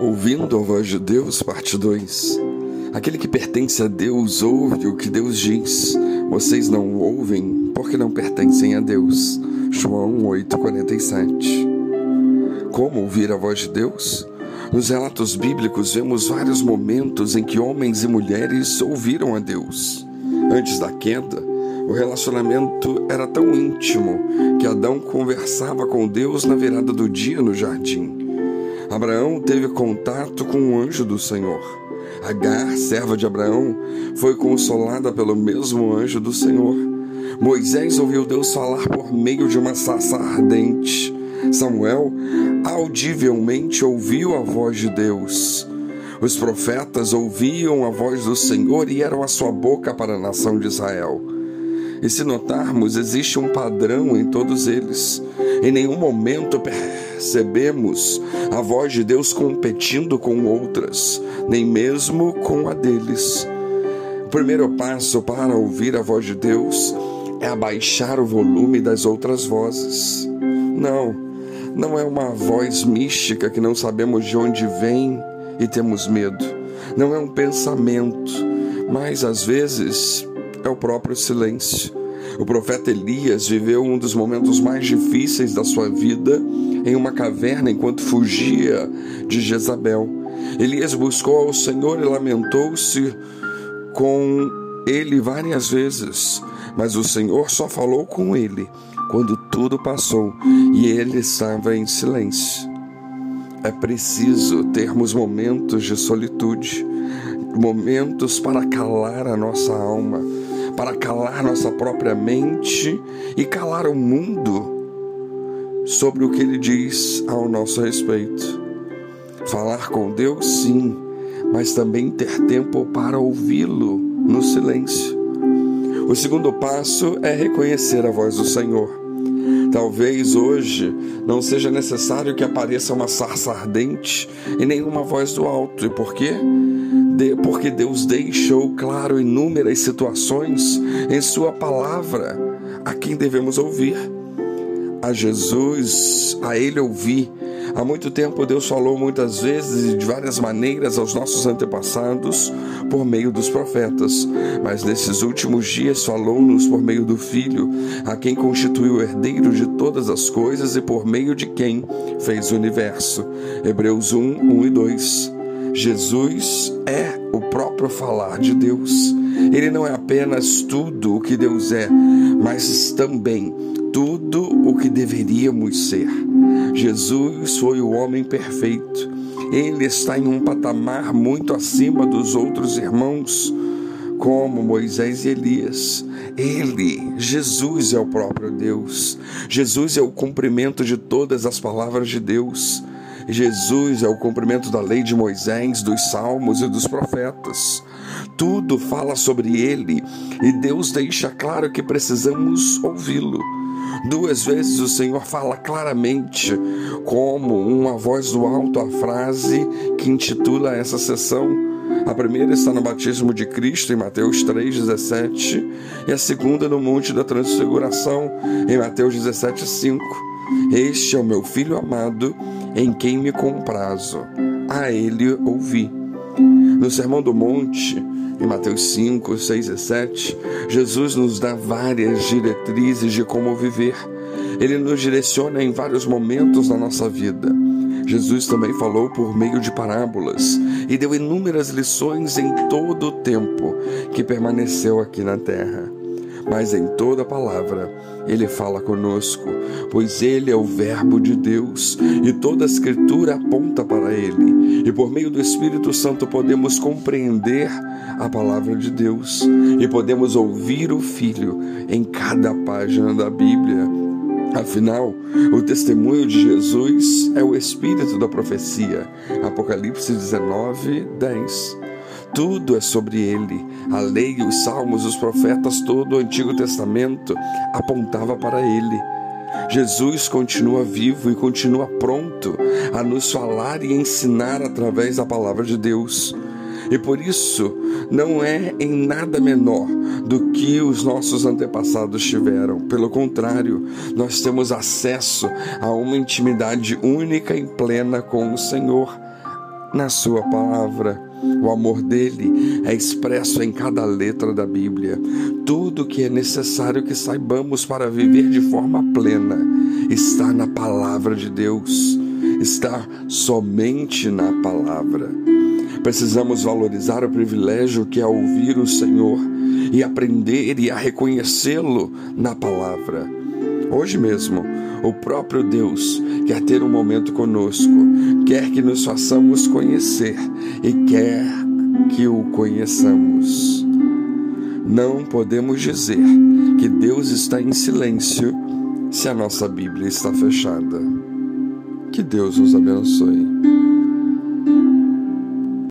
Ouvindo a voz de Deus, parte 2. Aquele que pertence a Deus ouve o que Deus diz. Vocês não ouvem porque não pertencem a Deus. João 8:47. Como ouvir a voz de Deus? Nos relatos bíblicos vemos vários momentos em que homens e mulheres ouviram a Deus. Antes da queda, o relacionamento era tão íntimo que Adão conversava com Deus na virada do dia no jardim. Abraão teve contato com o anjo do Senhor. Agar, serva de Abraão, foi consolada pelo mesmo anjo do Senhor. Moisés ouviu Deus falar por meio de uma sarça ardente. Samuel audivelmente ouviu a voz de Deus. Os profetas ouviam a voz do Senhor e eram a sua boca para a nação de Israel. E se notarmos, existe um padrão em todos eles. Em nenhum momento percebemos a voz de Deus competindo com outras, nem mesmo com a deles. O primeiro passo para ouvir a voz de Deus é abaixar o volume das outras vozes. Não, não é uma voz mística que não sabemos de onde vem e temos medo. Não é um pensamento, mas às vezes é o próprio silêncio. O profeta Elias viveu um dos momentos mais difíceis da sua vida em uma caverna enquanto fugia de Jezabel. Elias buscou ao Senhor e lamentou-se com ele várias vezes, mas o Senhor só falou com ele quando tudo passou e ele estava em silêncio. É preciso termos momentos de solitude, momentos para calar a nossa alma para calar nossa própria mente e calar o mundo sobre o que ele diz ao nosso respeito. Falar com Deus, sim, mas também ter tempo para ouvi-lo no silêncio. O segundo passo é reconhecer a voz do Senhor. Talvez hoje não seja necessário que apareça uma sarça ardente e nenhuma voz do alto. E por quê? Porque Deus deixou claro inúmeras situações em Sua palavra a quem devemos ouvir. A Jesus, a Ele ouvir Há muito tempo Deus falou muitas vezes e de várias maneiras aos nossos antepassados por meio dos profetas, mas nesses últimos dias falou-nos por meio do Filho, a quem constituiu o herdeiro de todas as coisas e por meio de quem fez o universo. Hebreus 1, 1 e 2. Jesus é o próprio falar de Deus. Ele não é apenas tudo o que Deus é, mas também tudo o que deveríamos ser. Jesus foi o homem perfeito. Ele está em um patamar muito acima dos outros irmãos, como Moisés e Elias. Ele, Jesus, é o próprio Deus. Jesus é o cumprimento de todas as palavras de Deus. Jesus é o cumprimento da lei de Moisés, dos salmos e dos profetas. Tudo fala sobre ele e Deus deixa claro que precisamos ouvi-lo. Duas vezes o Senhor fala claramente, como uma voz do alto, a frase que intitula essa sessão. A primeira está no batismo de Cristo, em Mateus 3,17, e a segunda no Monte da Transfiguração, em Mateus 17,5. Este é o meu filho amado, em quem me comprazo. A ele ouvi. No Sermão do Monte, em Mateus 5, 6 e 7, Jesus nos dá várias diretrizes de como viver. Ele nos direciona em vários momentos da nossa vida. Jesus também falou por meio de parábolas e deu inúmeras lições em todo o tempo que permaneceu aqui na terra mas em toda palavra ele fala conosco, pois ele é o Verbo de Deus e toda a Escritura aponta para ele. E por meio do Espírito Santo podemos compreender a palavra de Deus e podemos ouvir o Filho em cada página da Bíblia. Afinal, o testemunho de Jesus é o espírito da profecia. Apocalipse 19, 10. Tudo é sobre ele. A lei, os salmos, os profetas, todo o Antigo Testamento apontava para ele. Jesus continua vivo e continua pronto a nos falar e ensinar através da palavra de Deus. E por isso não é em nada menor do que os nossos antepassados tiveram. Pelo contrário, nós temos acesso a uma intimidade única e plena com o Senhor na Sua palavra. O amor dele é expresso em cada letra da Bíblia. Tudo que é necessário que saibamos para viver de forma plena está na palavra de Deus, está somente na palavra. Precisamos valorizar o privilégio que é ouvir o Senhor e aprender e a reconhecê-lo na palavra. Hoje mesmo, o próprio Deus quer ter um momento conosco, quer que nos façamos conhecer e quer que o conheçamos. Não podemos dizer que Deus está em silêncio se a nossa Bíblia está fechada. Que Deus nos abençoe.